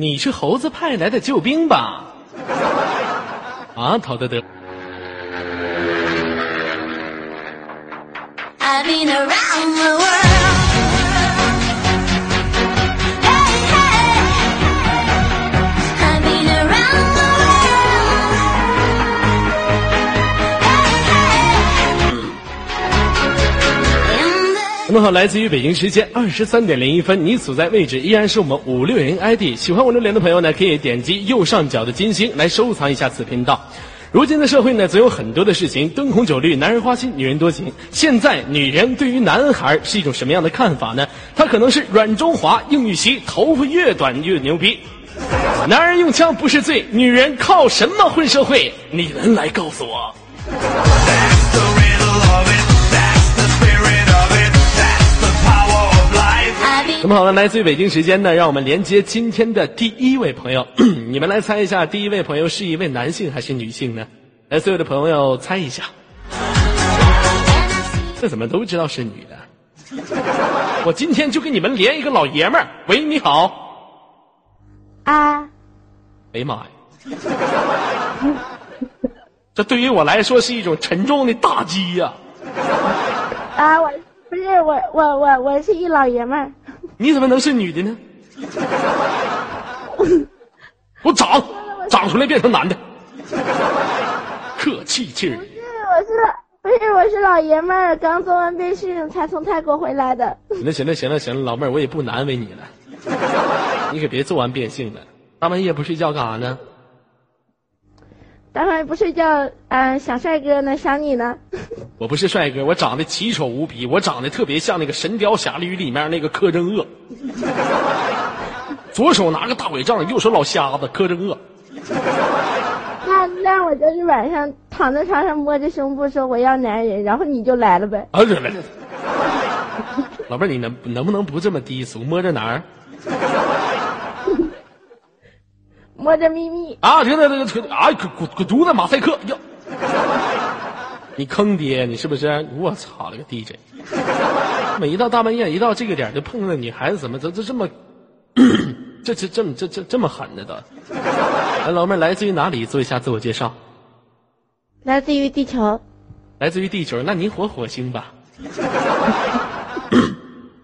你是猴子派来的救兵吧？啊，陶德德。I've been around the world. 那么好，来自于北京时间二十三点零一分，你所在位置依然是我们五六零 ID。喜欢我留言的朋友呢，可以点击右上角的金星来收藏一下此频道。如今的社会呢，总有很多的事情灯红酒绿，男人花心，女人多情。现在女人对于男孩是一种什么样的看法呢？他可能是软中华，硬玉溪，头发越短越牛逼。男人用枪不是罪，女人靠什么混社会？你能来告诉我。那么好了，来自于北京时间呢，让我们连接今天的第一位朋友。你们来猜一下，第一位朋友是一位男性还是女性呢？来，所有的朋友猜一下。这怎么都知道是女的？我今天就给你们连一个老爷们儿。喂，你好。啊，哎呀妈呀！这对于我来说是一种沉重的打击呀、啊，我不是我我我我是一老爷们儿，你怎么能是女的呢？给 我长，长出来变成男的，客气气儿。不是我是老不是我是老爷们儿，刚做完变性才从泰国回来的。行了行了行了行了，老妹儿，我也不难为你了，你可别做完变性了，大半夜不睡觉干啥呢？待会儿不睡觉，嗯、想帅哥呢，想你呢。我不是帅哥，我长得奇丑无比，我长得特别像那个《神雕侠侣》里面那个柯镇恶，左手拿个大拐杖，右手老瞎子柯镇恶。那那我就是晚上躺在床上摸着胸部说我要男人，然后你就来了呗。啊，来来，老妹儿，你能能不能不这么低俗？摸着哪儿？摸着咪咪，啊，这个这个这个啊，滚滚滚犊子，马赛克哟！你坑爹，你是不是？我操了个 DJ！每一到大半夜，一到这个点儿就碰到女孩子，怎么这这这么，这这这么这这这么狠的都？哎，老妹儿来自于哪里？做一下自我介绍。来自于地球。来自于地球，那您活火星吧？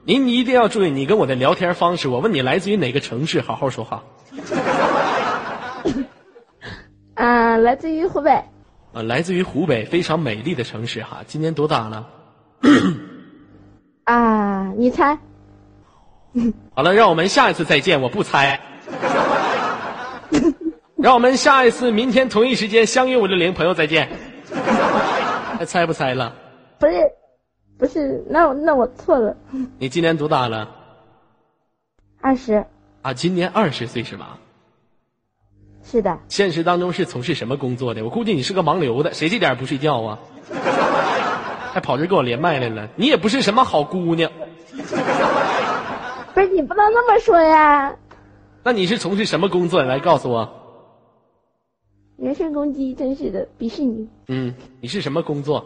您一定要注意，你跟我的聊天方式。我问你来自于哪个城市，好好说话。啊、来自于湖北。啊，来自于湖北非常美丽的城市哈。今年多大了？啊，你猜？好了，让我们下一次再见。我不猜。让我们下一次明天同一时间相约五六零，朋友再见。还猜不猜了？不是，不是，那我那我错了。你今年多大了？二十，啊，今年二十岁是吧？是的，现实当中是从事什么工作的？我估计你是个盲流的，谁这点不睡觉啊？还跑这跟我连麦来了？你也不是什么好姑娘，不是你不能那么说呀。那你是从事什么工作？来告诉我。人身攻击，真是的，鄙视你嗯，你是什么工作？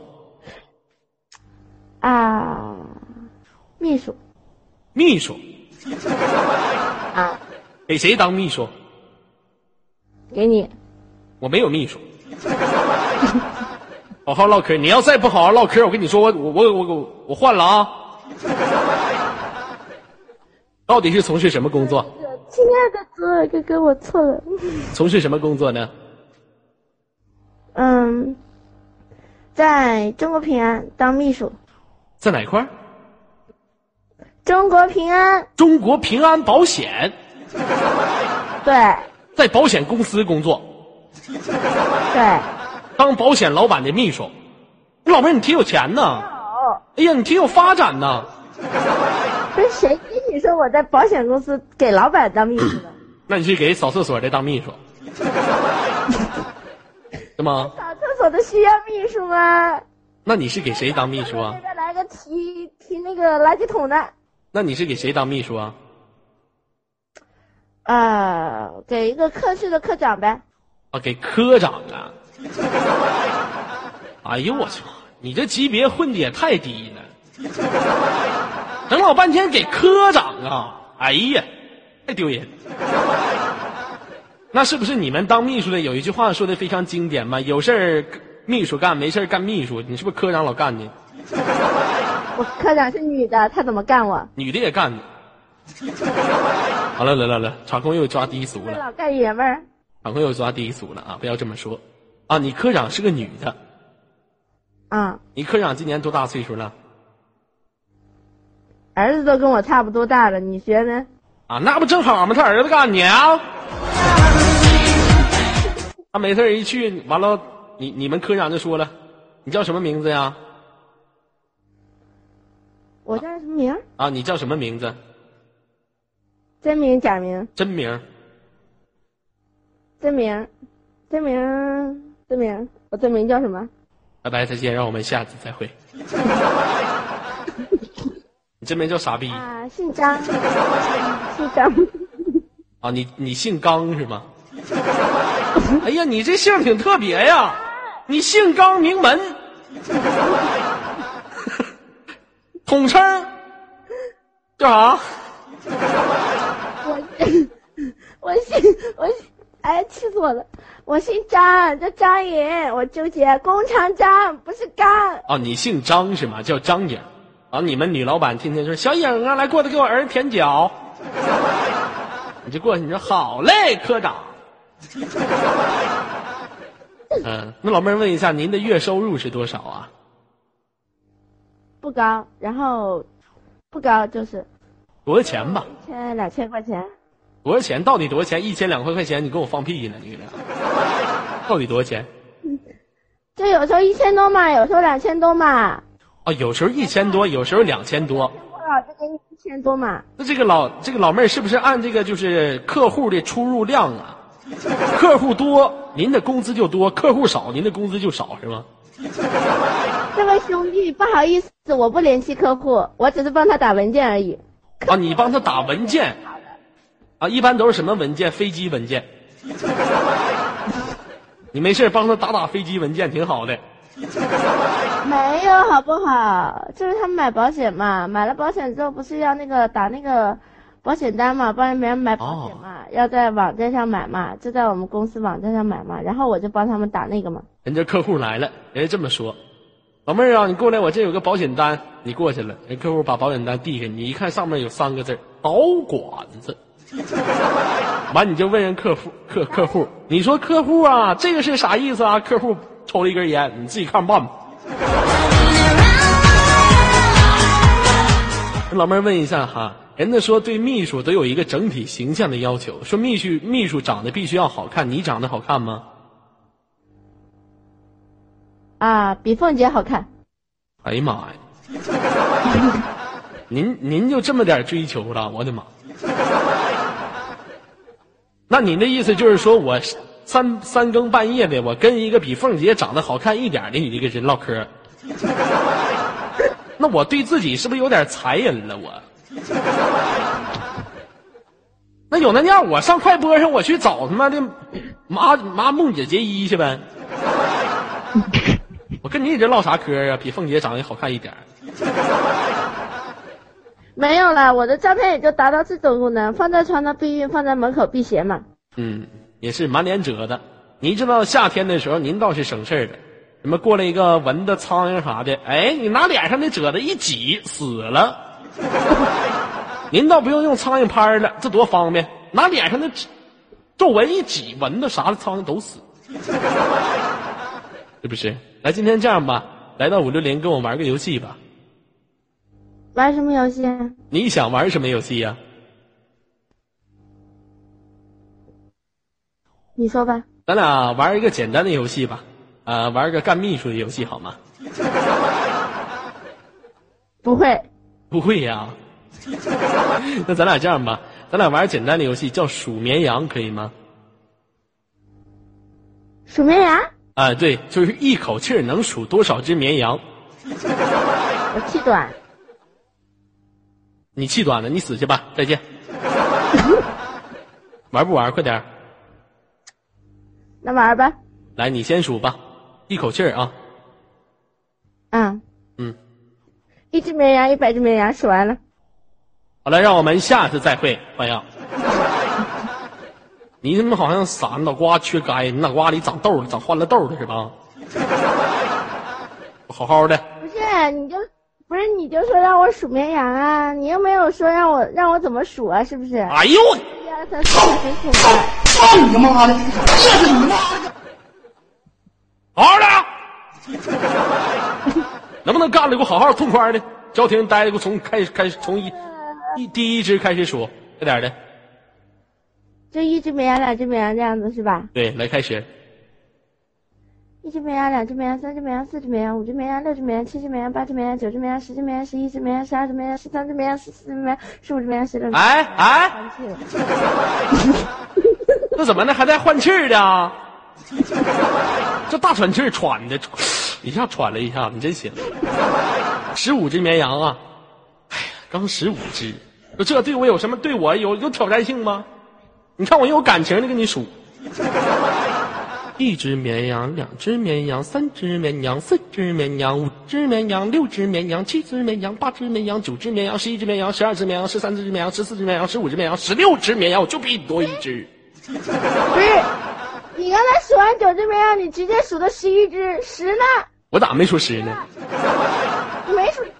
啊！秘书秘书，啊，给谁当秘书？给你我没有秘书。好好唠嗑，你要再不好好唠嗑，我跟你说，我我我我我我换了啊！到底是从事什么工作？亲爱的左耳哥哥，我错了。从事什么工作呢？嗯，在中国平安当秘书。在哪块儿？中国平安，中国平安保险，对在保险公司工作，对。当保险老板的秘书。老妹儿，你挺有钱呐！哦，哎呀，你挺有发展呐！不是谁跟你说我在保险公司给老板当秘书的？那你去给扫厕所的当秘书，是吗？扫厕所的需要秘书吗？那你是给谁当秘书啊再？来个提提那个垃圾桶的。那你是给谁当秘书啊？呃，给一个科室的科长呗。啊，给科长啊！哎呦我操，你这级别混的也太低了，整老半天给科长啊！哎呀，太丢人。那是不是你们当秘书的有一句话说的非常经典嘛？有事儿秘书干，没事儿干秘书。你是不是科长老干你？我科长是女的，她怎么干我？女的也干你。好了，来来来，场控又抓低俗了，老干爷们儿。场控又抓低俗了啊！不要这么说啊！你科长是个女的，啊，你科长今年多大岁数了？儿子都跟我差不多大了，你学呢？啊，那不正好吗？他儿子干你啊！他没事一去，完了，你你们科长就说了，你叫什么名字呀？我叫什么名？啊，你叫什么名字？真名假名？真名？真名？真名？真名？我真名叫什么？拜拜，再见，让我们下次再会。你真名叫傻逼啊，姓张，姓张。啊？你你姓刚是吗？哎呀，你这姓挺特别呀，你姓刚名门，统称叫啥？我我姓我姓，哎，气死我了！我姓张，叫张颖，我纠结，工长张不是干哦，你姓张是吗？叫张颖。啊，你们女老板天天说小颖啊，来过来给我儿子舔脚，你就过去，你说好嘞，科长。嗯，那老妹儿问一下，您的月收入是多少啊？不高，然后不高就是多少钱吧？一千两千块钱，多少钱？到底多少钱？一千两块块钱，你给我放屁呢？你俩 到底多少钱？就有时候一千多嘛，有时候两千多嘛，啊，有时候一千多，有时候两千多。我老就给你一千多嘛。那这个老这个老妹儿是不是按这个就是客户的出入量啊？客户多，您的工资就多；客户少，您的工资就少，是吗？这位兄弟，不好意思，我不联系客户，我只是帮他打文件而已。啊，你帮他打文件，啊，一般都是什么文件？飞机文件。你没事儿帮他打打飞机文件，挺好的。没有好不好？就是他们买保险嘛，买了保险之后不是要那个打那个保险单嘛，帮别人买保险嘛，要在网站上买嘛，就在我们公司网站上买嘛，然后我就帮他们打那个嘛。人家客户来了，人家这么说：“老妹儿啊，你过来，我这有个保险单。”你过去了，人客户把保险单递给你，一看上面有三个字儿“保管子”，完你就问人客户客客户，你说客户啊，这个是啥意思啊？客户抽了一根烟，你自己看办吧。老妹儿问一下哈，人家说对秘书都有一个整体形象的要求，说秘书秘书长得必须要好看，你长得好看吗？啊，比凤姐好看。哎呀妈呀！您您就这么点追求了，我的妈！那您的意思就是说我三三更半夜的，我跟一个比凤姐长得好看一点的女的跟人唠嗑，那我对自己是不是有点残忍了？我，那有那样，我上快播上我去找他妈的麻麻梦姐结衣去呗。我跟你这唠啥嗑啊？比凤姐长得好看一点。没有啦，我的照片也就达到这种功能，放在床头避孕，放在门口辟邪嘛。嗯，也是满脸褶的。您知道夏天的时候，您倒是省事儿的。什么过来一个蚊子、苍蝇啥的，哎，你拿脸上的褶子一挤，死了。您倒不用用苍蝇拍了，这多方便，拿脸上的皱纹一挤，蚊子啥的、苍蝇都死，是不是？来，今天这样吧，来到五六零，跟我玩个游戏吧。玩什么游戏啊？你想玩什么游戏呀、你说吧。咱俩玩一个简单的游戏吧，啊、玩个干秘书的游戏好吗？不会，不会呀。那咱俩这样吧，咱俩玩简单的游戏，叫数绵羊，可以吗？数绵羊，啊，对，就是一口气儿能数多少只绵羊。我气短。你气短了，你死去吧，再见。玩不玩？快点儿，那玩吧。来，你先数吧，一口气儿啊。嗯，嗯，一只绵羊，一百只绵羊，数完了。好了，让我们下次再会，欢迎。你他妈好像傻，脑瓜缺钙，你脑瓜里长痘了，长欢乐痘了是吧？好好的，不是，你就不是你就说让我数绵羊啊，你又没有说让我让我怎么数啊，是不是？哎呦我。一二三四五六七八。操你妈的！这是你妈的！好好的，能不能干了给我好好痛快的？叫停，待着给我从开始开始从一一第一只开始数，快点的。就一只绵羊，两只绵羊这样子是吧？对，来开始。一只绵羊，两只绵羊，三只绵羊，四只绵羊，五只绵羊，六只绵羊，七只绵羊，八只绵羊，九只绵羊，十只绵羊，十一只绵羊，十二只绵羊，十三只绵羊，十四只绵羊，十五只绵羊，十六只。哎哎。这怎么呢？还带换气儿的啊？这大喘气儿喘的，一下喘了一下，你真行。十五只绵羊啊！哎呀，刚十五只，说这对我有什么？对我有有挑战性吗？你看我有感情的跟你数。一只绵羊，两只绵羊，三只绵羊，四只绵羊，五只绵羊，六只绵羊，七只绵羊，八只绵羊，九只绵羊，十一只绵羊，十二只绵羊，十三只绵羊，十四只绵羊，十五只绵羊，十六只绵羊，我就比你多一只。不是，你刚才数完九只绵羊，你直接数的十一只，十呢？我咋没数十呢？你没数十。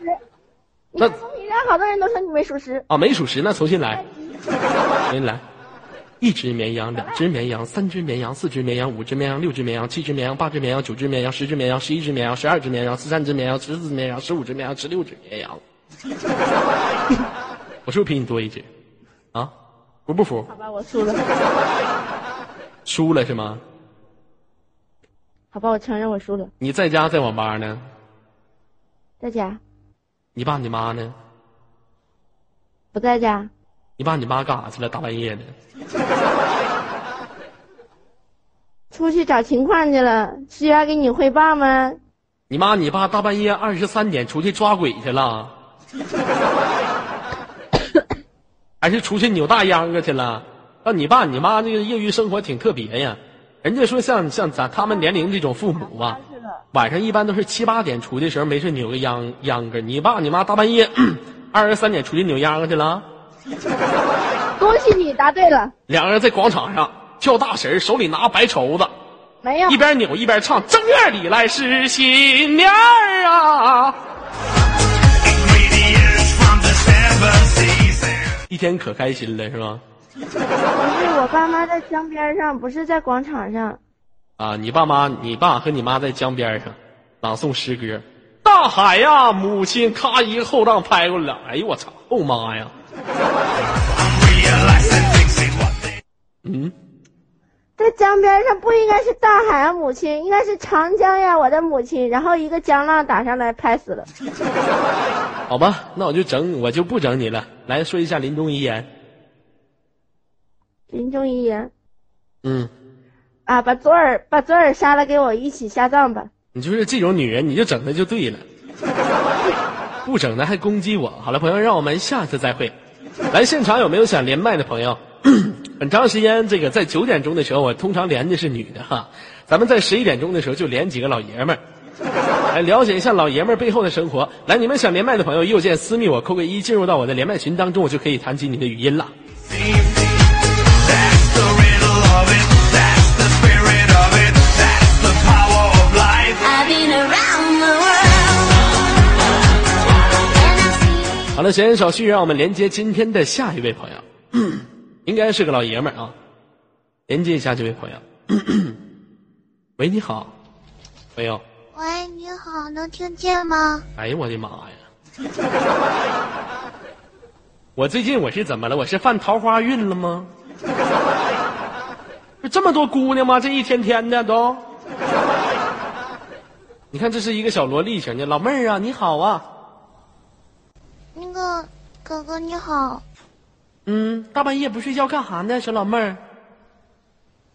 你那看公屏上好多人都说你没数十。啊，没数十，那重新来，重新来。一只绵羊，两只绵羊，三只绵羊，四只绵羊，五只绵羊，六只绵羊，七只绵羊，八只绵羊，九只绵羊，十只绵羊，十一只绵羊，十二只绵羊，十三只绵羊，十四只绵羊，十五只绵羊，十六只绵羊。我是不是比你多一只？啊，服不服？好吧，我输了。输了是吗？好吧，我承认我输了。你在家在网吧呢？在家你爸你妈呢？不在家？你爸你妈干啥去了？大半夜的。出去找情况去了，需要给你汇报吗？你妈你爸大半夜二十三点出去抓鬼去了，还是出去扭大秧歌去了？那你爸你妈这个业余生活挺特别呀。人家说像像咱他们年龄这种父母吧。晚上一般都是七八点出去的时候没事扭个秧秧歌。你爸你妈大半夜二十三点出去扭秧歌去了，恭喜你答对了，两个人在广场上跳大神，手里拿白绸子，没有一边扭一边唱：正月里来是新年儿啊。一天可开心了是吧？不是我爸妈在江边上，不是在广场上。啊，你爸妈，你爸和你妈在江边上朗诵诗歌，大海呀，母亲，咔一个后浪拍过来了，哎呦我操，后妈呀，嗯，在江边上不应该是大海啊，母亲，应该是长江呀，我的母亲。然后一个江浪打上来，拍死了。好吧，那我就整，我就不整你了，来说一下临终遗言，临终遗言嗯，啊，把左耳把左耳杀了，给我一起下葬吧。你就是这种女人，你就整她就对了，不整她还攻击我。好了，朋友，让我们下次再会。来现场有没有想连麦的朋友？很长时间，这个在九点钟的时候，我通常连的是女的哈。咱们在十一点钟的时候就连几个老爷们儿，来了解一下老爷们儿背后的生活。来，你们想连麦的朋友，右键私密我，扣个一，进入到我的连麦群当中，我就可以弹起你的语音了。好了，闲言少叙，让我们连接今天的下一位朋友，应该是个老爷们儿啊。连接一下这位朋友。喂，你好，朋友。喂，你好，能听见吗？哎呀，我的妈呀！我最近我是怎么了？我是犯桃花运了吗？不这么多姑娘吗？这一天天的都。你看，这是一个小萝莉型的老妹儿啊，你好啊。那个哥哥你好，嗯，大半夜不睡觉干啥呢，小老妹儿？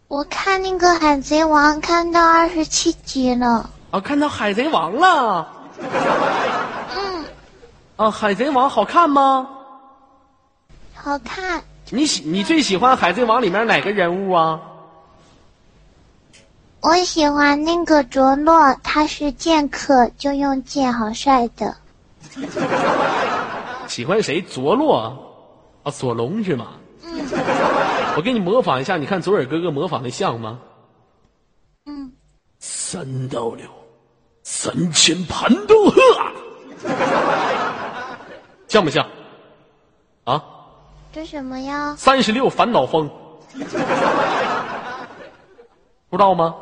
我看那个《海贼王》看到二十七集了。啊，看到海贼王了。嗯，啊，海贼王好看吗？好看。你喜你最喜欢海贼王里面哪个人物啊？我喜欢那个卓诺，他是剑客，就用剑，好帅的。喜欢谁？佐洛啊，索隆是吗？我给你模仿一下，你看左耳哥哥模仿的像吗？嗯，三到六，三千盘都喝，像不像？啊，这什么呀？三十六烦恼风，不知道吗？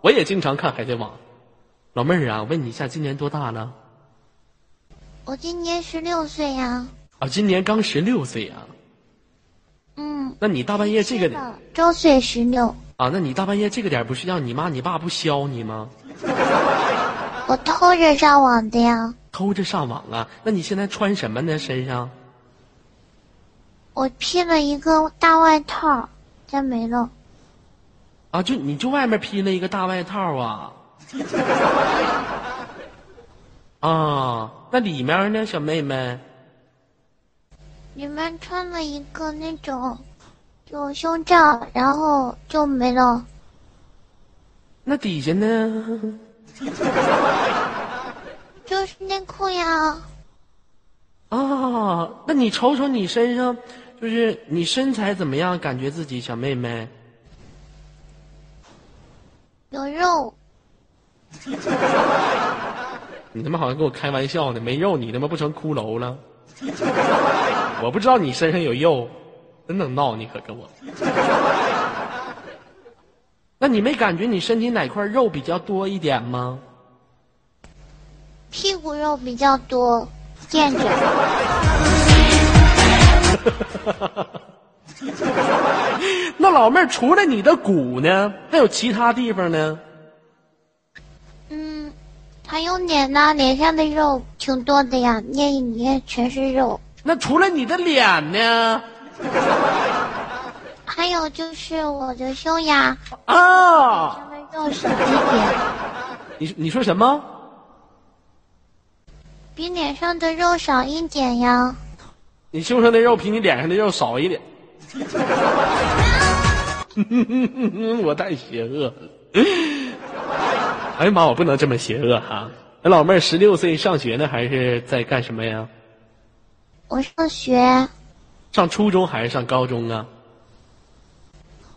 我也经常看《海贼王》。老妹儿啊，问你一下，今年多大了？我今年十六岁呀。啊，今年刚十六岁啊。嗯，那你大半夜这个点周岁十六，啊？那你大半夜这个点儿不是让，你妈你爸不削你吗？我偷着上网的呀。偷着上网啊？那你现在穿什么呢？身上？我披了一个大外套，再没了。啊，就你就外面披了一个大外套啊？啊，那里面呢，小妹妹？里面穿了一个那种，就胸罩，然后就没了。那底下呢？就是内裤呀。啊，那你瞅瞅你身上，就是你身材怎么样？感觉自己小妹妹？有肉，你他妈好像跟我开玩笑呢，没肉你他妈不成骷髅了？我不知道你身上有肉，真能闹你可跟我。那你没感觉你身体哪块肉比较多一点吗？屁股肉比较多，垫着。那老妹儿，除了你的骨呢，还有其他地方呢？嗯，还有脸呢，脸上的肉挺多的呀，捏一捏全是肉。那除了你的脸呢？还有就是我的胸呀，啊，上的肉少一点，你你说什么？比脸上的肉少一点呀。你胸上的肉比你脸上的肉少一点。我太邪恶了！哎呀妈，我不能这么邪恶哈！那老妹儿十六岁上学呢，还是在干什么呀？我上学上初中还是上高中啊？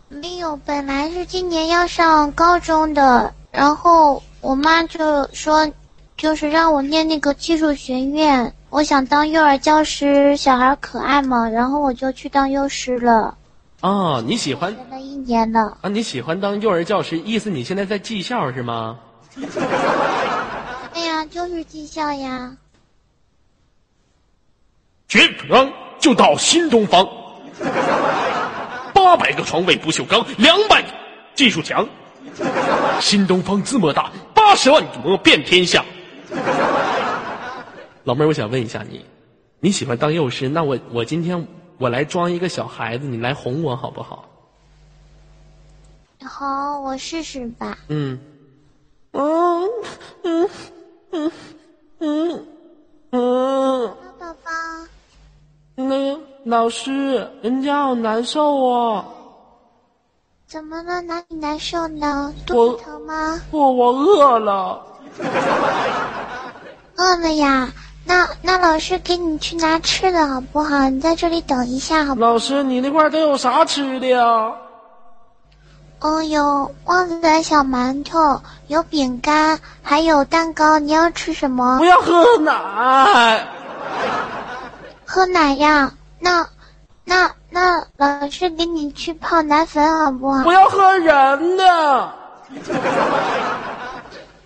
没有，本来是今年要上高中的，然后我妈就说，就是让我念那个技术学院。我想当幼儿教师，小孩可爱嘛，然后我就去当幼师了，哦，你喜欢学了一年了。啊？你喜欢当幼儿教师，意思你现在在技校是吗？哎呀，就是技校呀。全方就到新东方，八百个床位不锈钢，两百技术强，新东方这么大，八十万模遍天下。老妹儿，我想问一下你，你喜欢当幼师？那我我今天我来装一个小孩子，你来哄我好不好？好，我试试吧。嗯，嗯嗯嗯嗯嗯。宝宝，那老师，人家好难受哦。怎么了？哪里难受呢？肚子疼吗？我我饿了。饿了呀？那那老师给你去拿吃的好不好？你在这里等一下好不好？老师，你那块都有啥吃的呀？哦，有旺仔小馒头，有饼干，还有蛋糕。你要吃什么我？要喝奶。喝奶呀？那那那老师给你去泡奶粉好不好不？要喝人的。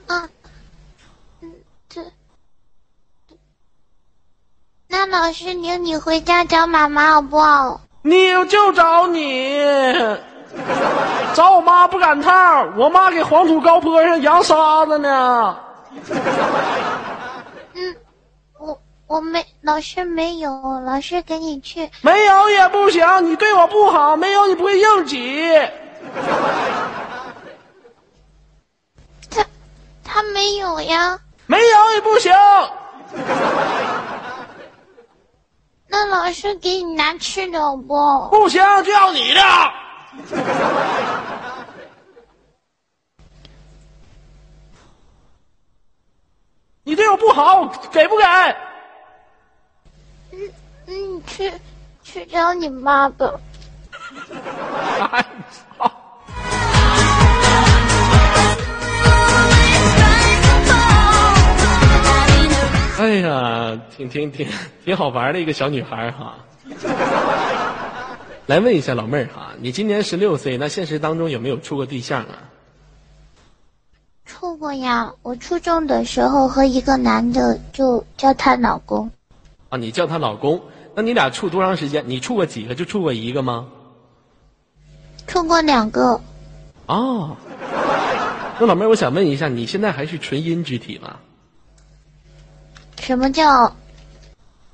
啊，嗯，这。那老师领你回家找妈妈好不好？你就找你，找我妈不赶趟儿我妈给黄土高坡上扬沙子呢。嗯，我我没老师没有，老师给你去。没有也不行，你对我不好，没有你不会硬挤。他他没有呀。没有也不行。那老师给你拿吃的好不好？不行就要你的。你对我不好，给不给？嗯，去去找你妈吧。哎操！哎呀，挺挺挺挺好玩的一个小女孩哈。来问一下老妹儿哈，你今年十六岁，那现实当中有没有处过对象啊？处过呀，我初中的时候和一个男的就叫他老公，啊，你叫他老公，那你俩处多长时间？你处过几个？就处过一个吗？处过两个。哦，那老妹儿，我想问一下，你现在还是纯阴之体吗？什么叫？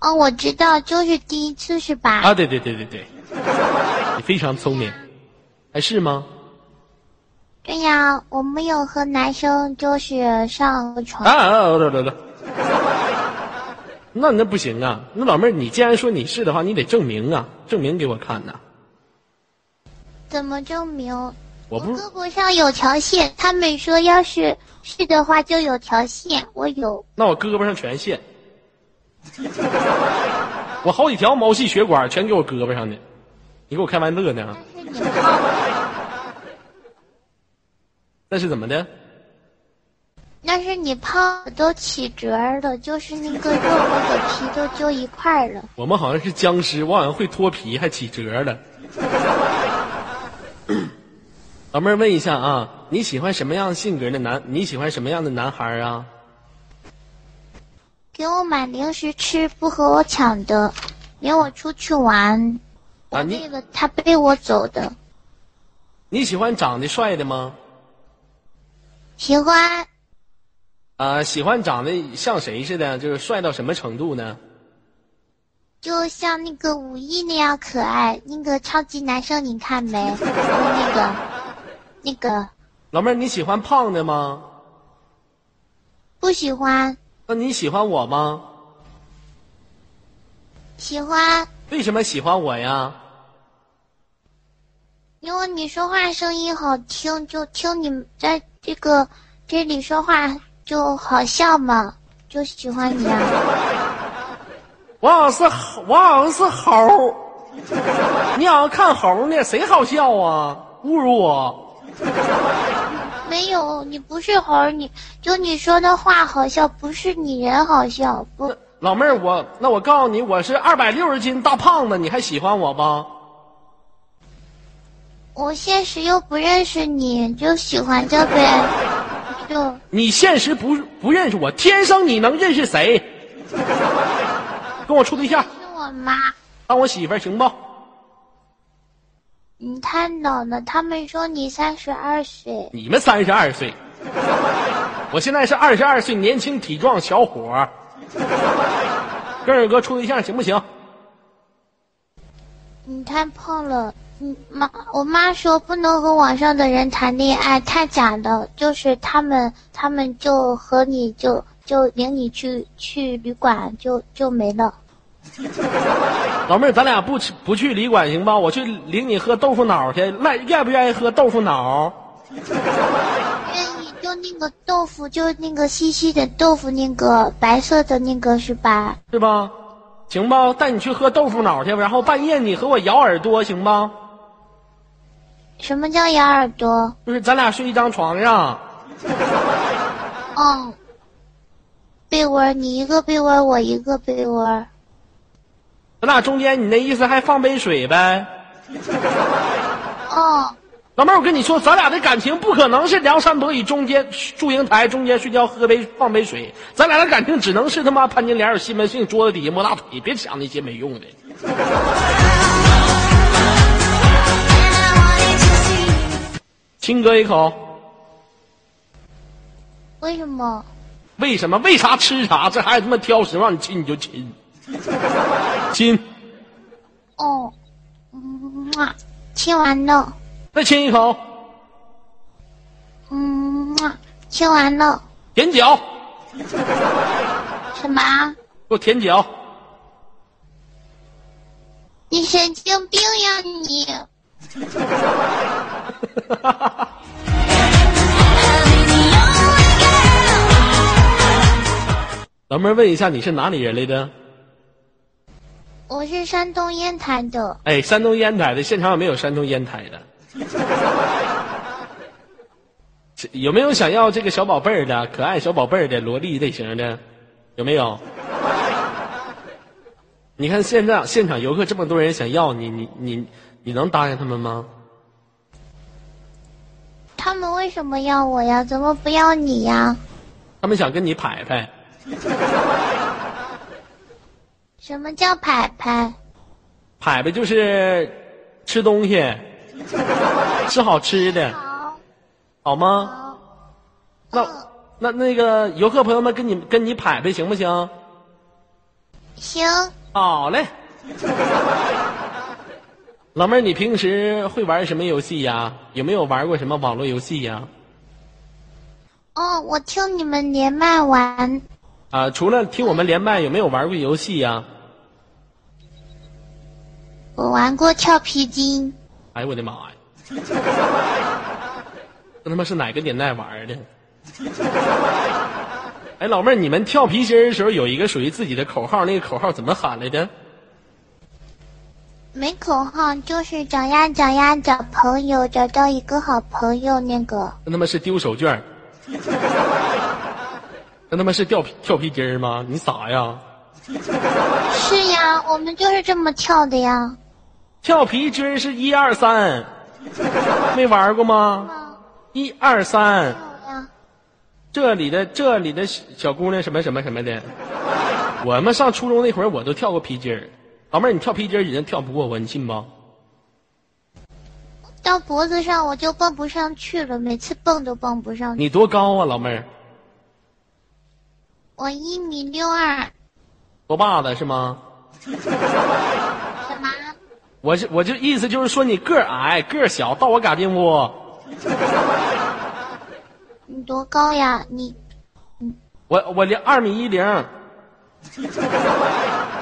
哦，我知道，就是第一次是吧？啊，对对对对对，你非常聪明，还是吗？对呀，我没有和男生就是上过床。啊啊，对对对。那那不行啊！那老妹儿，你既然说你是的话，你得证明啊，证明给我看呐。怎么证明？我胳膊上有条线，他们说要是是的话就有条线，我有。那我胳膊上全线，我好几条毛细血管全给我胳膊上的，你给我开玩乐呢？那是怎么的？那是你胖都起褶了，就是那个肉那个皮都揪一块儿了。我们好像是僵尸，我好像会脱皮，还起褶了。老妹儿问一下啊，你喜欢什么样性格的男？你喜欢什么样的男孩啊？给我买零食吃，不和我抢的，领我出去玩，啊，我你为了他背我走的。你喜欢长得帅的吗？喜欢啊，喜欢长得像谁似的？就是帅到什么程度呢？就像那个武艺那样可爱，那个超级男生你看没？那个那个老妹儿，你喜欢胖的吗？不喜欢，那你喜欢我吗？喜欢，为什么喜欢我呀？因为你说话声音好听，就听你在这个这里说话就好笑嘛，就喜欢你啊。我好像是猴我好像是猴儿，你好像看猴呢，谁好笑啊？侮辱我！没有，你不是猴儿，你就你说的话好笑，不是你人好笑，不，老妹儿，我那我告诉你，我是二百六十斤大胖子，你还喜欢我吧？我现实又不认识你，就喜欢这呗，就 你现实不不认识我，天生你能认识谁？跟我处对象，是我妈。当我媳妇儿行不？你太老了，他们说你三十二岁，你们三十二岁，我现在是二十二岁，年轻体壮小伙儿，跟二哥处对象行不行？你太胖了。嗯，妈，我妈说不能和网上的人谈恋爱，太假了。就是他们，他们就和你就就领你去去旅馆，就就没了。老妹儿，咱俩不去不去旅馆行吧？我去领你喝豆腐脑去，来愿不愿意喝豆腐脑？愿意就那个豆腐，就那个细细的豆腐，那个白色的那个是吧？是吧？行吧，带你去喝豆腐脑去，然后半夜你和我咬耳朵，行吧？什么叫咬耳朵？就是咱俩睡一张床上，嗯，被窝儿，你一个被窝儿，我一个被窝儿。咱俩中间你那意思还放杯水呗？哦，老妹儿，我跟你说，咱俩的感情不可能是梁山伯与中间祝英台中间睡觉喝杯放杯水，咱俩的感情只能是他妈潘金莲有西门庆桌子底下摸大腿，别想那些没用的。亲哥一口，为什么？为什么？为啥吃啥？这孩子他妈挑食，让你亲你就亲，亲，哦，嗯啊，亲完了，再亲一口，嗯啊，亲完了。舔脚，什么？给我舔脚。你神经病呀你！老妹儿问一下，你是哪里人来的？我是山东烟台的，哎，山东烟台的，现场有没有山东烟台的？这 有没有想要这个小宝贝儿的可爱小宝贝儿的萝莉类型的？有没有？你看现在现场游客这么多人想要你，你你你能答应他们吗？他们为什么要我呀？怎么不要你呀？他们想跟你拍拍，什么叫拍拍？拍拍就是吃东西，吃好吃的，好，好吗？好，那那那个游客朋友们跟你跟你拍拍行不行？行。好嘞。老妹儿，你平时会玩什么游戏呀？有没有玩过什么网络游戏呀？哦，我听你们连麦玩，啊，除了听我们连麦，有没有玩过游戏呀？我玩过跳皮筋。哎呦我的妈呀！这他妈是哪个年代玩的？哎，老妹儿，你们跳皮筋儿的时候有一个属于自己的口号，那个口号怎么喊来的？没口号，就是找呀找呀找朋友，找到一个好朋友那个。那他妈是丢手绢儿 那他妈是跳皮跳皮筋儿吗？你傻呀？是呀，我们就是这么跳的呀。跳皮筋是一二三，没玩过吗？啊，一二三，这里的这里的小姑娘什么什么什么的，我们上初中那会儿我都跳过皮筋儿。老妹儿，你跳皮筋儿已经跳不过我，你信不？到脖子上我就蹦不上去了，每次蹦都蹦不上去。你多高啊，老妹儿？我一米六二，多大的是吗？我是我就意思就是说你个儿矮个儿小，到我嘎进屋？你多高呀？你我我零二米一零，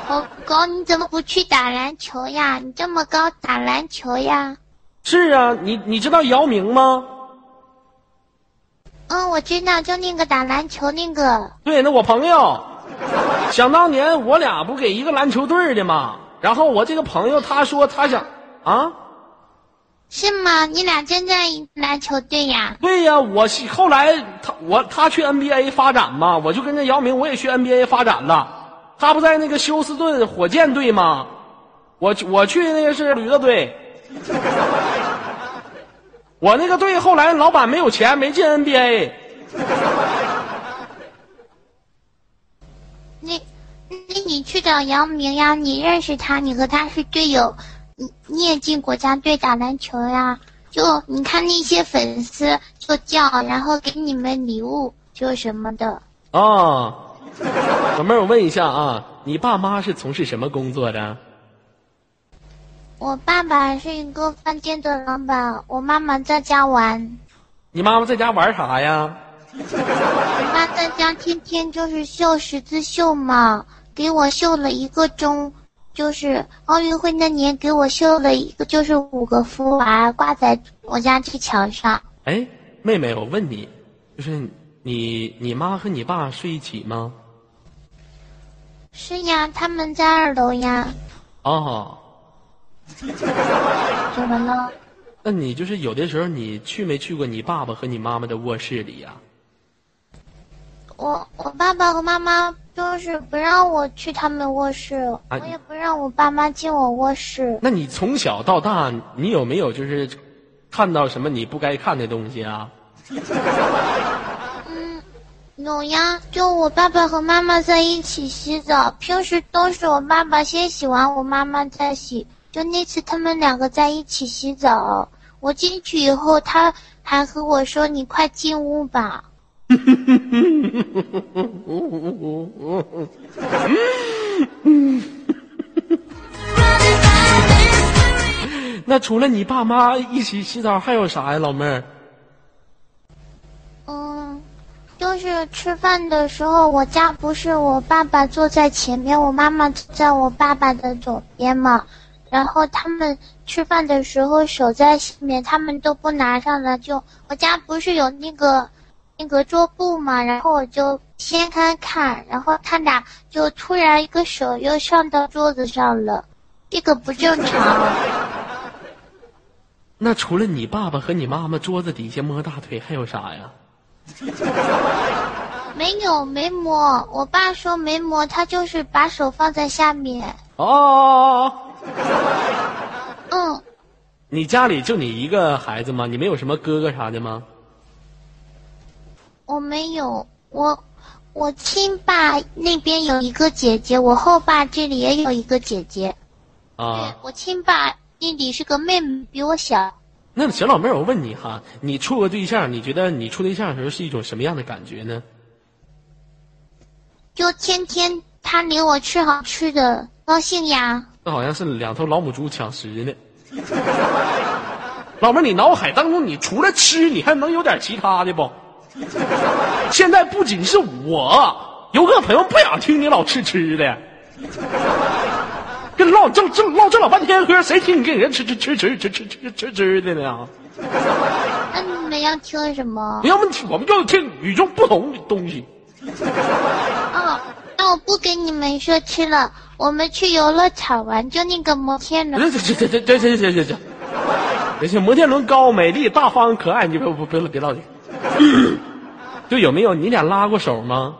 好高，你怎么不去打篮球呀？你这么高，打篮球呀？是啊，你你知道姚明吗？嗯，我知道，就那个打篮球那个。对，那我朋友，想当年我俩不给一个篮球队的吗？然后我这个朋友他说他想啊，是吗？你俩真在篮球队呀？对呀，我是后来他我他去 NBA 发展嘛，我就跟着姚明我也去 NBA 发展了。他不在那个休斯顿火箭队吗？我我去那个是驴子队。我那个队后来老板没有钱，没进 NBA。那那你去找姚明呀？你认识他？你和他是队友，你你也进国家队打篮球呀？就你看那些粉丝就叫，然后给你们礼物，就什么的。哦，老妹儿，我问一下啊，你爸妈是从事什么工作的？我爸爸是一个饭店的老板，我妈妈在家玩。你妈妈在家玩啥呀？我妈在家天天就是绣十字绣嘛，给我绣了一个钟，就是奥运会那年给我绣了一个，就是五个福娃挂在我家这墙上。哎，妹妹，我问你，就是你你妈和你爸睡一起吗？是呀，他们在二楼呀。哦，怎么了？那你就是有的时候你去没去过你爸爸和你妈妈的卧室里呀、我我爸爸和妈妈就是不让我去他们卧室，啊我也不让我爸妈进我卧室。那你从小到大，你有没有就是看到什么你不该看的东西啊？嗯有呀，就我爸爸和妈妈在一起洗澡，平时都是我爸爸先洗完，我妈妈再洗。就那次他们两个在一起洗澡，我进去以后，他还和我说：“你快进屋吧。那除了你爸妈一起洗澡，还有啥呀，老妹儿？”嗯，就是吃饭的时候，我家不是我爸爸坐在前面，我妈妈在我爸爸的左边嘛。然后他们吃饭的时候手在下面，他们都不拿上来。就我家不是有那个那个桌布嘛，然后我就掀开看，然后他俩就突然一个手又上到桌子上了，这个不正常。那除了你爸爸和你妈妈桌子底下摸大腿，还有啥呀？没有没摸，我爸说没摸，他就是把手放在下面。哦，嗯，你家里就你一个孩子吗？你没有什么哥哥啥的吗？我没有，我我亲爸那边有一个姐姐，我后爸这里也有一个姐姐。对啊，我亲爸弟弟是个妹妹，比我小。那小老妹儿，我问你哈，你处个对象，你觉得你处对象的时候是一种什么样的感觉呢？就天天他领我吃好吃的，高兴呀。那好像是两头老母猪抢食呢。老妹儿，你脑海当中你除了吃，你还能有点其他的不？现在不仅是我，游客朋友不想听你老吃吃的，跟唠这这唠这老半天嗑，谁听你跟人吃吃吃吃吃吃吃吃吃的呢？那你们要听什么？要么我们就听与众不同的东西。哦，那我不跟你们说吃了，我们去游乐场玩，就那个摩天轮。这这这这这这这这这，行行，摩天轮高、美丽、大方、可爱，你别别别别唠这个。就有没有你俩拉过手吗？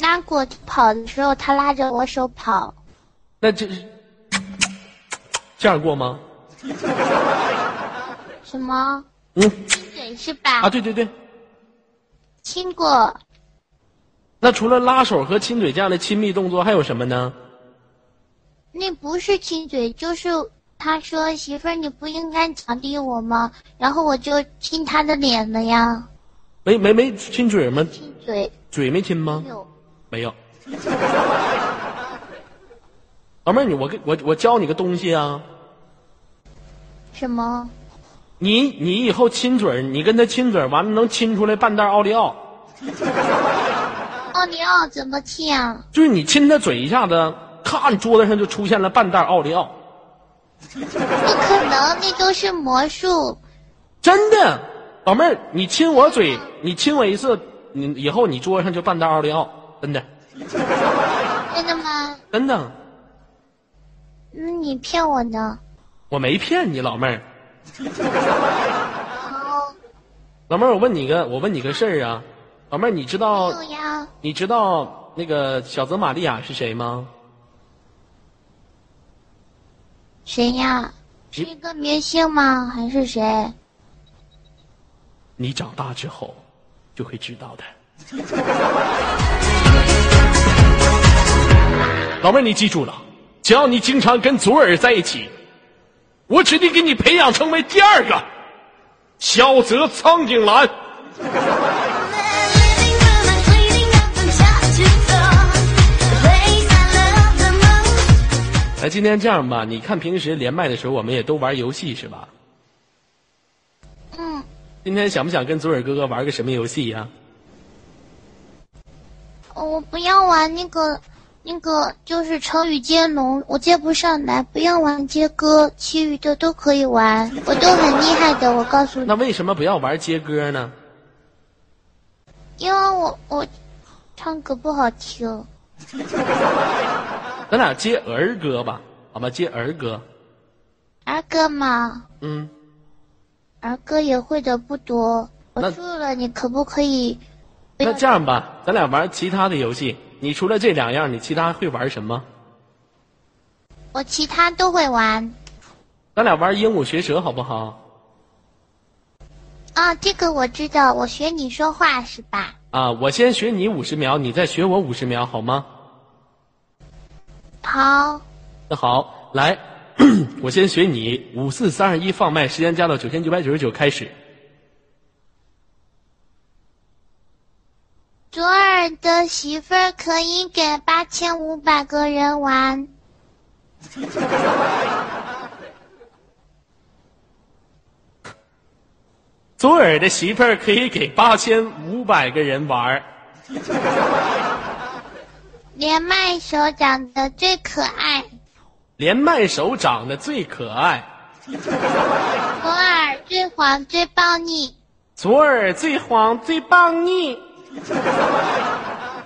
拉过跑的时候，他拉着我手跑。那这这样过吗？什么？嗯亲嘴是吧？啊，对对对。亲过。那除了拉手和亲嘴这样的亲密动作，还有什么呢？那不是亲嘴，就是他说媳妇儿你不应该奖励我吗？然后我就亲他的脸了呀，没没没亲嘴吗？亲嘴。嘴没亲吗？有。没有。老妹儿，你我给我我教你个东西啊，什么？你你以后亲嘴儿，你跟他亲嘴儿完了能亲出来半袋奥利奥，奥利奥怎么亲啊？就是你亲他嘴一下子，咔，你桌子上就出现了半袋奥利奥，不可能，那都是魔术。真的，老妹儿，你亲我嘴，你亲我一次，你以后你桌上就半袋奥利奥，真的真的吗？真的，那你骗我呢？我没骗你，老妹儿。好，老妹儿，我问你个，我问你个事儿啊，老妹儿，你知道。你知道那个小泽玛利亚是谁吗？谁呀？是一个明星吗？还是谁？你长大之后就会知道的。老妹儿，你记住了，只要你经常跟左耳在一起，我指定给你培养成为第二个小泽苍井兰。那今天这样吧，你看平时连麦的时候，我们也都玩游戏是吧？嗯，今天想不想跟左耳哥哥玩个什么游戏呀、我不要玩那个，那个就是成语接龙，我接不上来。不要玩接歌，其余的都可以玩，我都很厉害的。我告诉你那，为什么不要玩接歌呢？因为我我唱歌不好听。咱俩接儿歌吧，好吧，接儿歌。儿歌吗，嗯，儿歌也会的不多。我输了，你可不可以？不那这样吧，咱俩玩其他的游戏。你除了这两样，你其他会玩什么？我其他都会玩咱俩玩鹦鹉学舌好不好？啊，这个我知道，我学你说话是吧？啊，我先学你五十秒，你再学我五十秒，好吗？好，那好，来，我先学你五四三二一，放麦，时间加到九千九百九十九，开始。左耳的媳妇儿可以给八千五百个人玩。左耳的媳妇儿可以给八千五百个人玩儿。连麦手长得最可爱，连麦手长得最可爱，左耳最黄最暴力，左耳最黄最棒你，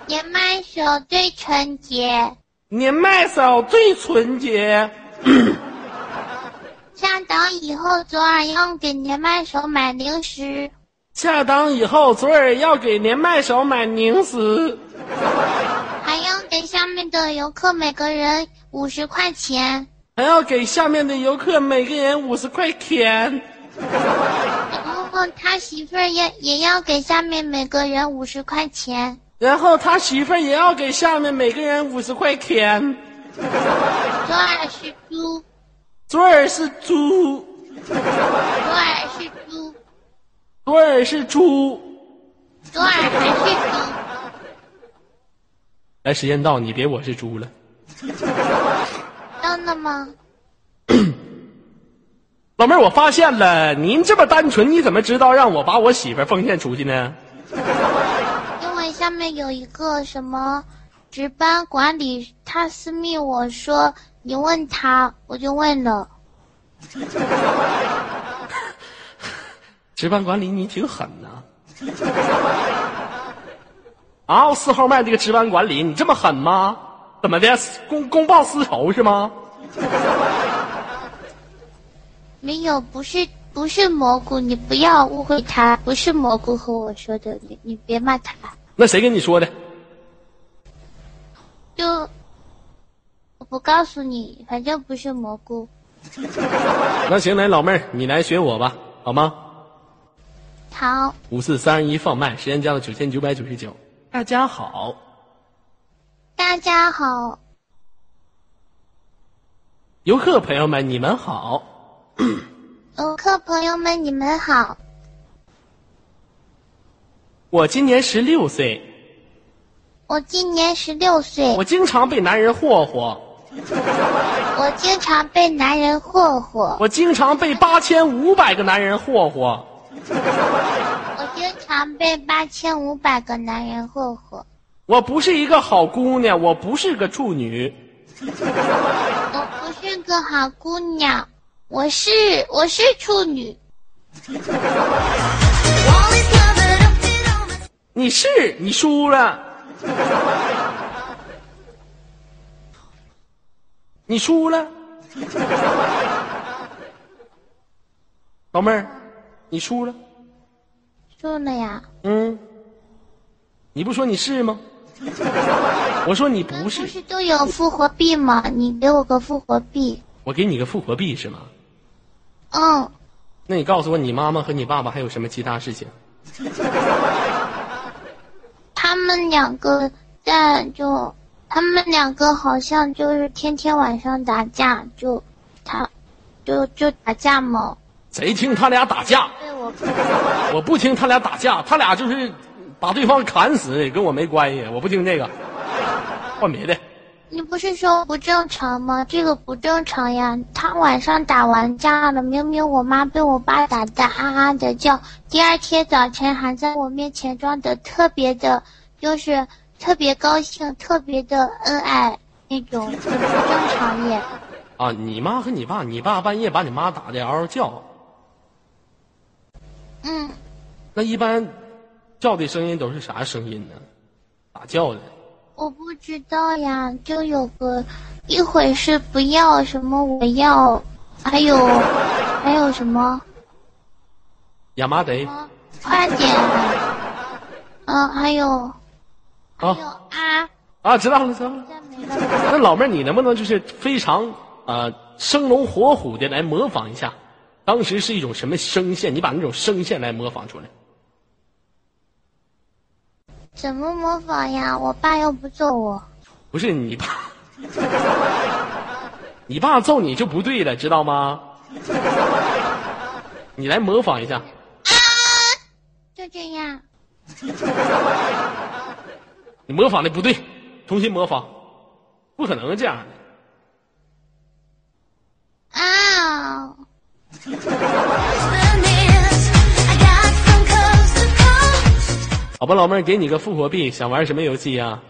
年迈手最纯洁。年麦手最纯洁。下档以后，左耳要给年麦手买零食。下档以后，左耳要给年麦手买零食，面的游客每个人五十块钱，还要给下面的游客每个人五十块钱。然后他媳妇儿也也要给下面每个人五十块钱。然后他媳妇儿也要给下面每个人五十块钱。左耳是猪，左耳是猪，左耳是猪，左耳是猪。左耳还是猪。来，时间到，你别我是猪了。真的吗？老妹儿，我发现了，您这么单纯，你怎么知道让我把我媳妇奉献出去呢？因为下面有一个什么值班管理，他私密我说你问他，我就问了。值班管理你挺狠呐、啊！四号麦这个值班管理，你这么狠吗？怎么的？公公报私仇是吗？没有，不是不是蘑菇，你不要误会他，不是蘑菇和我说的，你你别骂他。那谁跟你说的？就我不告诉你，反正不是蘑菇。那行，来老妹儿，你来学我吧，好吗？好，五四三二一放麦，时间加到九千九百九十九。大家好，大家好，游客朋友们，你们好。游客朋友们，你们好。我今年十六岁，我今年十六岁我，经常被男人霍霍，我经常被男人霍霍，我经常被八千五百个男人霍霍。我经常被八千五百个男人霍霍。我不是一个好姑娘，我不是个处女。我不是个好姑娘，我是我是处女。你是你输了，你输了，老妹儿，你输了。输了呀？嗯，你不说你是吗？我说你不是不是，是都有复活币吗？你给我个复活币。我给你个复活币是吗？嗯，那你告诉我，你妈妈和你爸爸还有什么其他事情？他们两个在就，他们两个好像就是天天晚上打架，就他，就就打架嘛。谁听他俩打架？我我不听他俩打架，他俩就是把对方砍死，跟我没关系，我不听这个，换别的。你不是说不正常吗？这个不正常呀！他晚上打完架了，明明我妈被我爸打的啊啊的叫，第二天早晨还在我面前装的特别的，就是特别高兴，特别的恩爱那种，很不正常耶。啊，你妈和你爸，你爸半夜把你妈打的嗷嗷叫，嗯，那一般叫的声音都是啥声音呢？咋叫的？我不知道呀，就有个一会是不要什么我要，还有还有什么？亚麻得快点！嗯，还有还有啊啊，啊，知道了知道了。那老妹儿，你能不能就是非常啊、呃生龙活虎的来模仿一下，当时是一种什么声线？你把那种声线来模仿出来。怎么模仿呀？我爸又不揍我。不是你爸，你爸揍你就不对了，知道吗？你来模仿一下。就这样，你模仿的不对，重新模仿，不可能这样的。啊！好吧，老妹儿，给你个复活币，想玩什么游戏呀、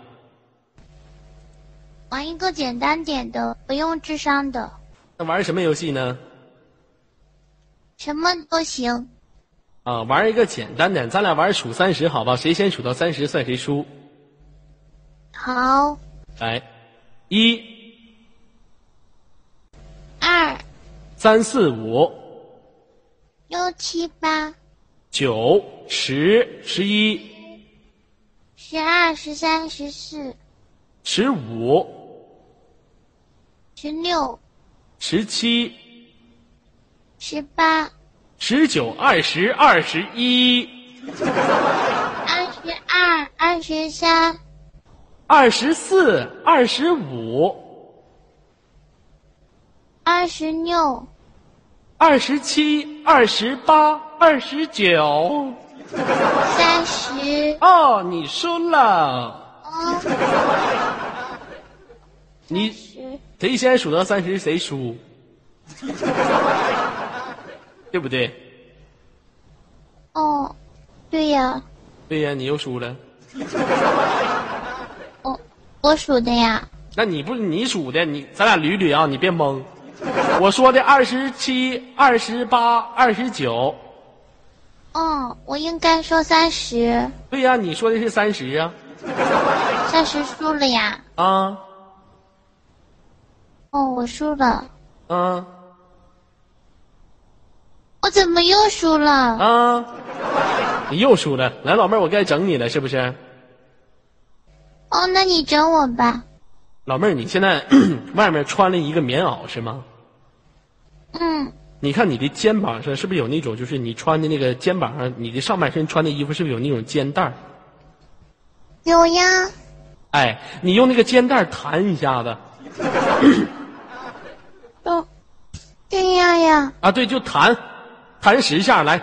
玩一个简单点的，不用智商的，那玩什么游戏呢？什么都行。啊，玩一个简单点，咱俩玩数三十，好吧？谁先数到三十算谁输。好，来，一、二三、四、五、六七八。九、十、十一、十二十三十四。十五、十六。十七、十八。十九、二十、二十一、二十二二十三。二十四、二十五、二十六二十七、二十八、二十九。三十哦，你输了。哦你十谁先数到三十谁输，对不对？哦，对呀，对呀，你又输了。我我数的呀。那你不是你数的，你咱俩捋捋啊，你别懵。我说的二十七、二十八、二十九，哦，我应该说三十，对呀，你说的是三十啊三十输了呀。啊哦，我输了，啊我怎么又输了？啊！你又输了，来，老妹儿，我该整你了，是不是？哦，那你整我吧。老妹儿，你现在 外面穿了一个棉袄是吗？嗯，你看你的肩膀上是不是有那种，就是你穿的那个肩膀上，你的上半身穿的衣服是不是有那种肩带儿？有呀。哎，你用那个肩带弹一下子 哦，这样呀。啊，对，就弹，弹十下来，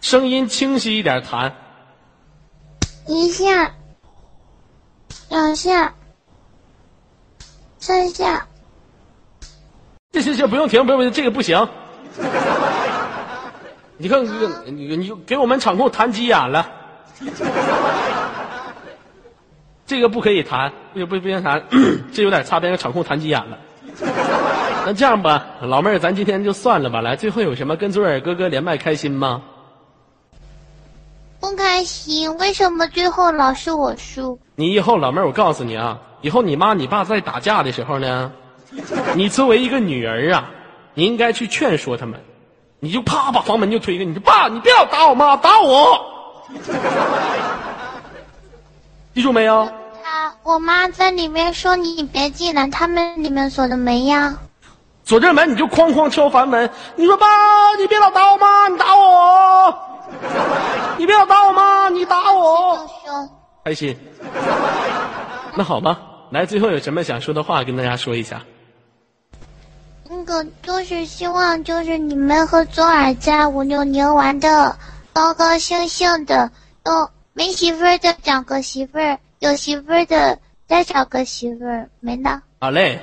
声音清晰一点弹。一下，两下，三下。这这这不用停，不用这个不行。你看，你你你给我们场控弹急眼了，这个不可以弹，不不不行弹，这有点擦边，场控弹急眼了。那这样吧，老妹儿，咱今天就算了吧。来，最后有什么跟左耳哥哥连麦开心吗？不开心，为什么最后老是我输？你以后老妹儿，我告诉你啊，以后你妈你爸在打架的时候呢，你作为一个女儿啊，你应该去劝说他们，你就啪把房门就推开，你说爸，你别老打我妈，打我，记住没有？他，我妈在里面说你别进来，他们里面锁的门呀。锁这门你就哐哐敲房门，你说爸，你别老打我妈，你打我，你别老打我妈，你打我。开心。那好吧，来，最后有什么想说的话跟大家说一下。那个就是希望就是你们和左耳在五六年玩的高高兴兴的，都没媳妇儿的找个媳妇儿，有媳妇儿的再找个媳妇儿，没呢。好嘞。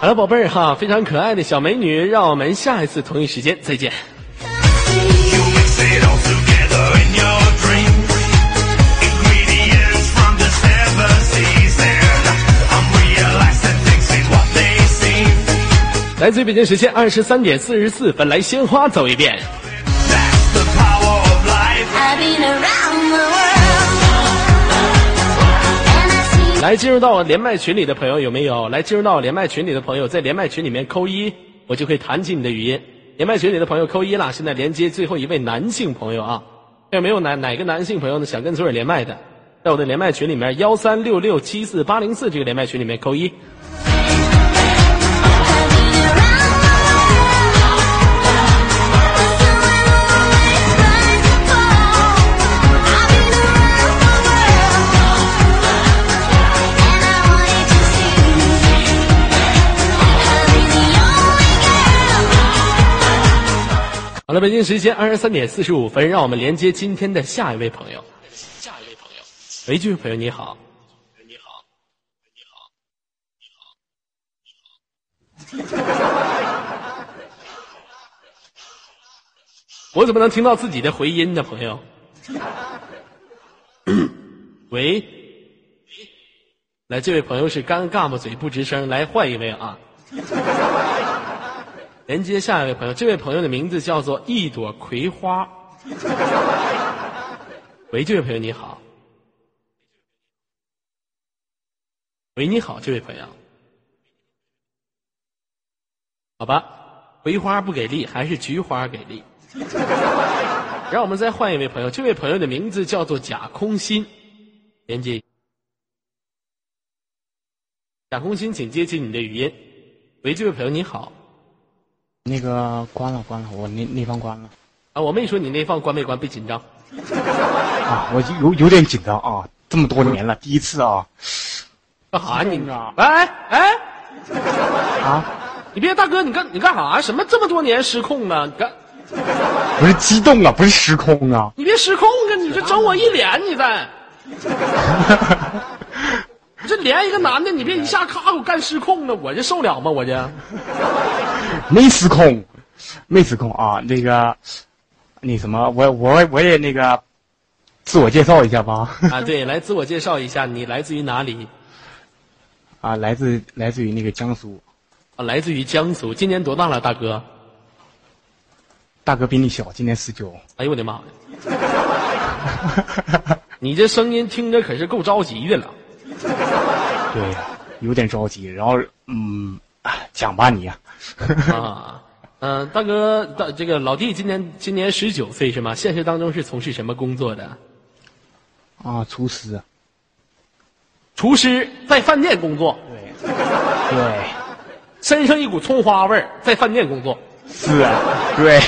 好了，宝贝儿哈，非常可爱的小美女，让我们下一次同一时间再见。来自于北京时间二十三点四十四分，来鲜花走一遍。来，进入到我连麦群里的朋友有没有？来，进入到我连麦群里的朋友，在连麦群里面扣一，我就可以弹起你的语音。连麦群里的朋友扣一啦！现在连接最后一位男性朋友啊，有没有哪哪个男性朋友呢？想跟左耳连麦的，在我的连麦群里面幺三六六七四八零四这个连麦群里面扣一。好了，北京时间二十三点四十五分，让我们连接今天的下一位朋友。下一位朋友，喂，这位朋友你好。你好，你好，你好，你好。我怎么能听到自己的回音呢，朋友？喂，来，这位朋友是干嘎巴嘴不吱声，来换一位啊。连接下一位朋友，这位朋友的名字叫做一朵葵花。喂，这位朋友你好。喂，你好，这位朋友。好吧，葵花不给力，还是菊花给力。让我们再换一位朋友，这位朋友的名字叫做贾空心。连接。贾空心，请接起你的语音。喂，这位朋友你好。那个关了关了，我那那放关了啊，我没说你那放关没关，别紧张。啊，我有有点紧张啊，这么多年了，第一次啊干啥你啊？哎哎，啊，你别大哥，你干你干啥？什么这么多年失控呢？你干不是激动啊，不是失控啊，你别失控啊！你这整我一脸，你再，你这连一个男的，你别一下咔给我干失控了，我这受了吗？我这 没失控，没失控啊。那个，那什么，我我我也那个自我介绍一下吧。啊，对，来自我介绍一下，你来自于哪里？啊，来自来自于那个江苏，啊，来自于江苏，今年多大了，大哥？大哥比你小，今年十九。哎呦我的妈呀！你这声音听着可是够着急的了。对，有点着急。然后嗯，啊讲吧你呀、啊，嗯、大哥，大这个老弟今年今年十九岁是吗？现实当中是从事什么工作的？啊，厨师。厨师，在饭店工作，对对身上一股葱花味儿，在饭店工作。是啊，对。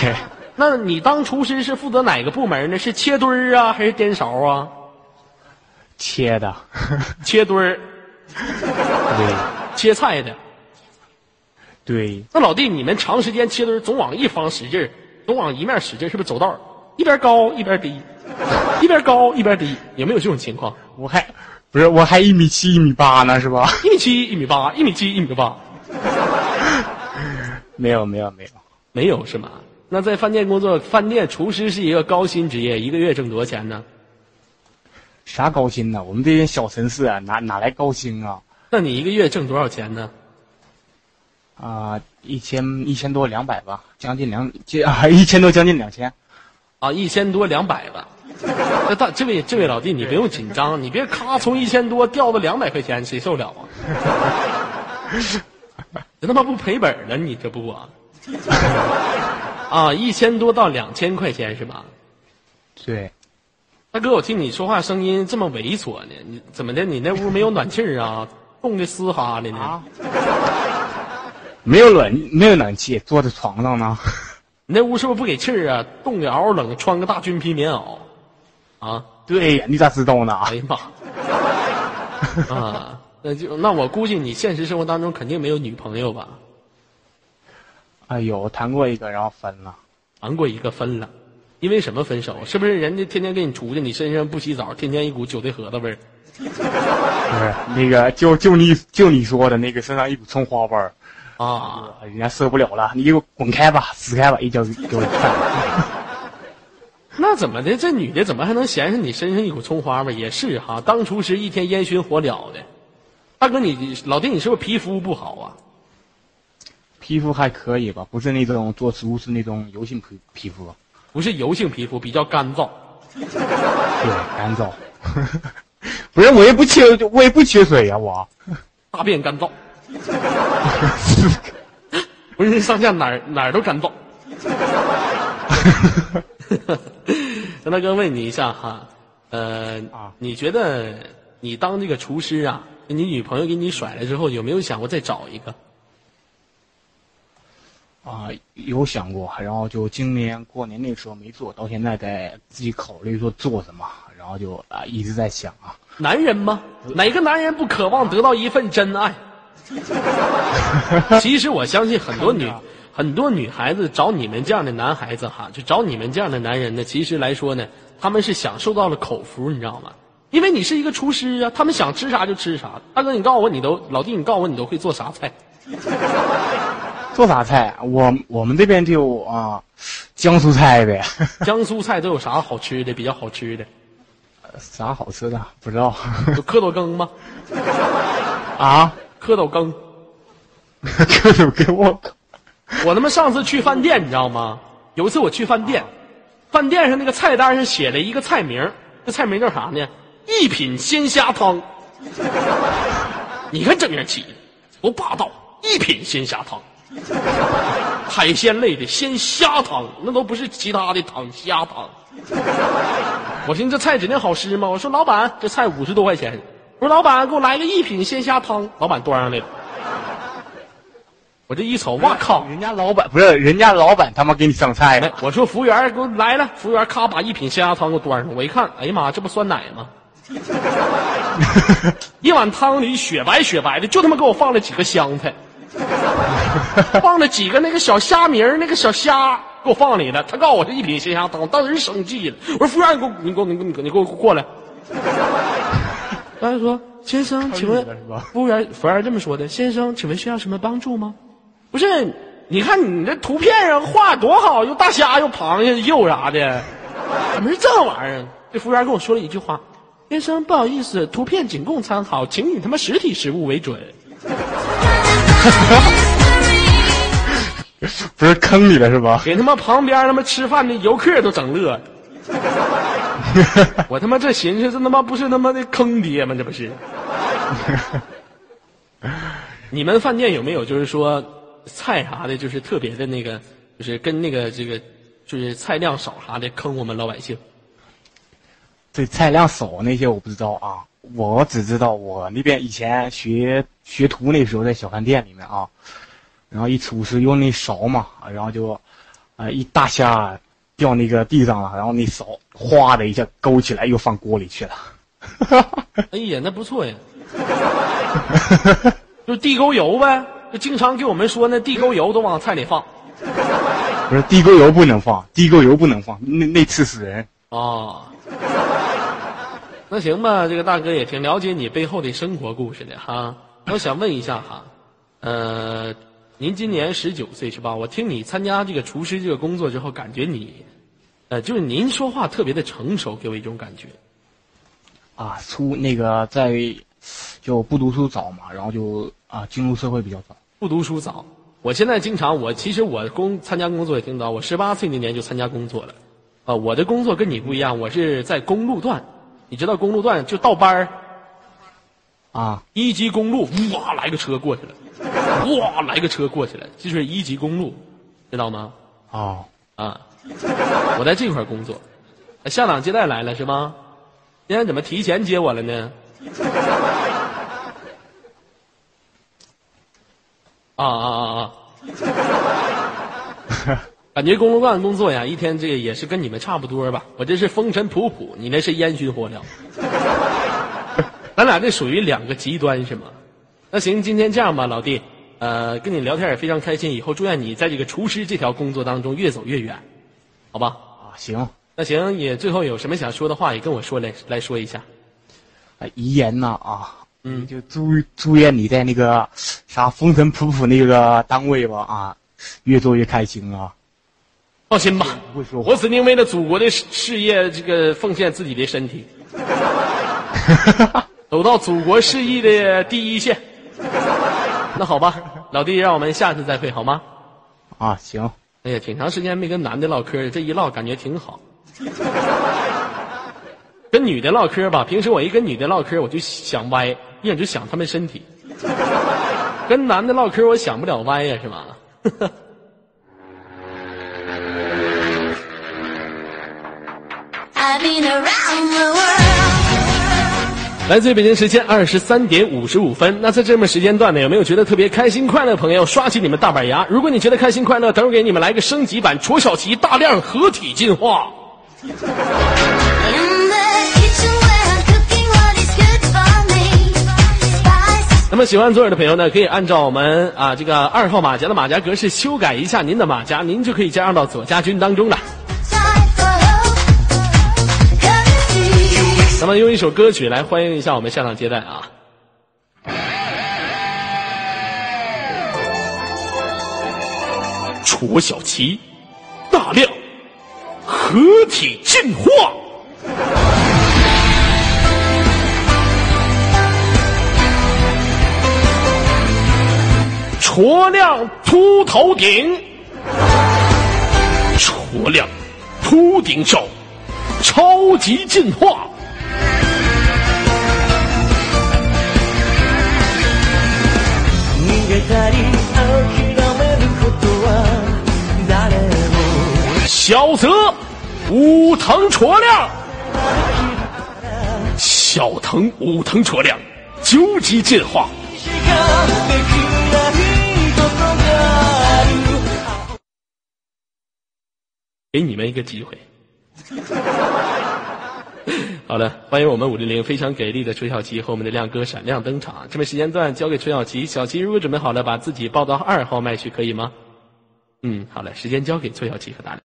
那你当厨师是负责哪个部门呢？是切墩儿啊，还是颠勺啊？切的，切墩儿，对切菜的。对，那老弟，你们长时间切墩儿，总往一方使劲儿，总往一面使劲儿，是不是走道儿一边高一边低，一边高一边低？有没有这种情况？我还不是我还一米七一米八呢，是吧？一米七、一米八、一米七、一米八，没有没有没有，没有是吗？那在饭店工作，饭店厨师是一个高薪职业，一个月挣多少钱呢？啥高薪呢？我们这些小城市啊，哪哪来高薪啊？那你一个月挣多少钱呢？啊、一千一千多两百吧，将近两接 啊一千多将近两千。啊，一千多两百吧。那大这位这位老弟，你不用紧张，你别咔从一千多掉到两百块钱，谁受了啊？这他妈不赔本了，你这不啊？啊，一千多到两千块钱是吧？对，大哥，我听你说话声音这么猥琐呢，你怎么的？你那屋没有暖气儿啊？冻得嘶哈的呢？啊没有暖没有暖气，坐在床上呢。你那屋是不是不给气儿啊？冻得嗷嗷冷，穿个大军皮棉袄，啊？对呀，你咋知道呢？哎呀妈！啊，那就那我估计你现实生活当中肯定没有女朋友吧？哎呦，谈过一个，然后分了。谈过一个分了，因为什么分手？是不是人家天天跟你出去，你身上不洗澡，天天一股韭菜盒子味儿？不是那个，就就你就你说的那个，身上一股葱花味儿，啊，人家受不了了，你给我滚开吧，死开吧，一脚给我踹了。那怎么的？这女的怎么还能嫌上你身上一股葱花味儿？也是哈，当厨师一天烟熏火燎的。大哥你，老弟，你是不是皮肤不好啊？皮肤还可以吧，不是那种做厨师那种油性皮皮肤，不是油性皮肤，比较干燥。对，干燥。不是我也不缺，我也不缺水呀、我。大便干燥，浑身上下哪儿哪儿都干燥。张大哥问你一下哈，呃，啊你觉得你当这个厨师啊，你女朋友给你甩了之后，有没有想过再找一个？啊，有想过，然后就今年过年那时候没做，到现在在自己考虑说做什么，然后就啊一直在想啊，男人吗？哪个男人不渴望得到一份真爱？其实我相信很多女很多女孩子找你们这样的男孩子哈，就找你们这样的男人呢，其实来说呢，他们是享受到了口福，你知道吗？因为你是一个厨师啊，他们想吃啥就吃啥。大哥，你告诉我，你都老弟，你告诉我，你都会做啥菜？做啥菜？我我们这边就啊，江苏菜呗，江苏菜都有啥好吃的？比较好吃的，啥好吃的不知道有蝌蚪羹吗？啊，蝌蚪羹，蝌蚪给我靠，我他妈上次去饭店，你知道吗？有一次我去饭店，饭店上那个菜单上写了一个菜名儿，这菜名叫啥呢？一品鲜虾汤。你看这名儿起的多霸道！一品鲜虾汤，海鲜类的鲜虾汤，那都不是其他的汤，虾汤。我寻思这菜指定好吃吗？我说老板，这菜五十多块钱。我说老板，给我来个一品鲜虾汤。老板端上来了。我这一瞅，哇靠！人家老板不是人家老板他妈给你上菜呢，我说服务员给我来了，服务员咔把一品鲜虾汤给我端上，我一看，哎呀妈，这不酸奶吗？一碗汤里雪白雪白的，就他妈给我放了几个香菜，放了几个那个小虾米儿，那个小虾给我放里了。他告诉我是一品鲜虾汤，我当时生气了。我说服务员，你给我，你给我，你给我，你给我过来。他说：“先生，请问服务员，服务员这么说的，先生，请问需要什么帮助吗？不是，你看你这图片上画多好，又大虾又螃蟹又啥的，怎么是这玩意儿？这服务员跟我说了一句话：“先生，不好意思，图片仅供参考，请以他妈实体实物为准。不是坑你了是吧？给他妈旁边他妈吃饭的游客都整乐。我他妈这寻思，这他妈不是他妈的坑爹吗？这不是？你们饭店有没有就是说菜啥的，就是特别的那个，就是跟那个这个，就是菜量少啥的坑我们老百姓？对菜量少那些我不知道啊，我只知道我那边以前学学徒那时候在小饭店里面啊，然后一厨师用那勺嘛，然后就啊、一大虾掉那个地上了，然后那勺哗的一下勾起来又放锅里去了。哎呀，那不错呀，就地沟油呗，就经常给我们说那地沟油都往菜里放不是地沟油不能放，地沟油不能放，那那刺死人。啊。那行吧，这个大哥也挺了解你背后的生活故事的哈。我想问一下哈，呃，您今年十九岁是吧？我听你参加这个厨师这个工作之后，感觉你，呃，就是您说话特别的成熟，给我一种感觉。啊，出那个在就不读书早嘛，然后就啊进入社会比较早。不读书早。我现在经常，我其实我工参加工作也挺早，我十八岁那年就参加工作了。啊，我的工作跟你不一样，我是在公路段，你知道公路段就倒班儿啊，一级公路，哇，来个车过去了，哇，来个车过去了，这就是一级公路，知道吗？哦，啊，我在这块儿工作，下岗接待来了是吗？今天怎么提前接我了呢？啊啊啊啊！感觉公路段工作呀，一天这个也是跟你们差不多吧。我这是风尘仆仆，你那是烟熏火燎。咱俩这属于两个极端是吗？那行，今天这样吧，老弟，呃，跟你聊天也非常开心，以后祝愿你在这个厨师这条工作当中越走越远，好吧？啊行，那行，也最后有什么想说的话，也跟我说来来说一下。啊遗言呐啊，嗯就祝祝愿你在那个啥风尘仆仆那个单位吧啊，越做越开心啊。放心吧，不会说话我指定为了祖国的事事业，这个奉献自己的身体，走到祖国事业的第一线。那好吧，老弟，让我们下次再会好吗？啊行，哎呀，挺长时间没跟男的唠嗑，这一唠感觉挺好。跟女的唠嗑吧，平时我一跟女的唠嗑，我就想歪，一眼就想她们身体。跟男的唠嗑，我想不了歪呀，是吧？I've been around the world. 来自于北京时间二十三点五十五分。那在这么时间段呢，有没有觉得特别开心快乐的朋友？刷起你们大板牙！如果你觉得开心快乐，等会儿给你们来个升级版戳小旗大量合体进化。那么喜欢左耳的朋友呢，可以按照我们啊这个二号马甲的马甲格式修改一下您的马甲，您就可以加入到左家军当中了。咱们用一首歌曲来欢迎一下我们下场接待啊。戳小旗，大量合体进化。戳亮秃头顶，矬亮秃顶兽，超级进化。小泽武藤矬亮，小藤武藤矬亮，究极进化。しかできないことがある给你们一个机会。 好的，欢迎我们五零零非常给力的崔小琪和我们的亮哥闪亮登场。这边时间段交给崔小琪，小琪如果准备好了，把自己报到二号麦去，可以吗？嗯，好的，时间交给崔小琪和大亮。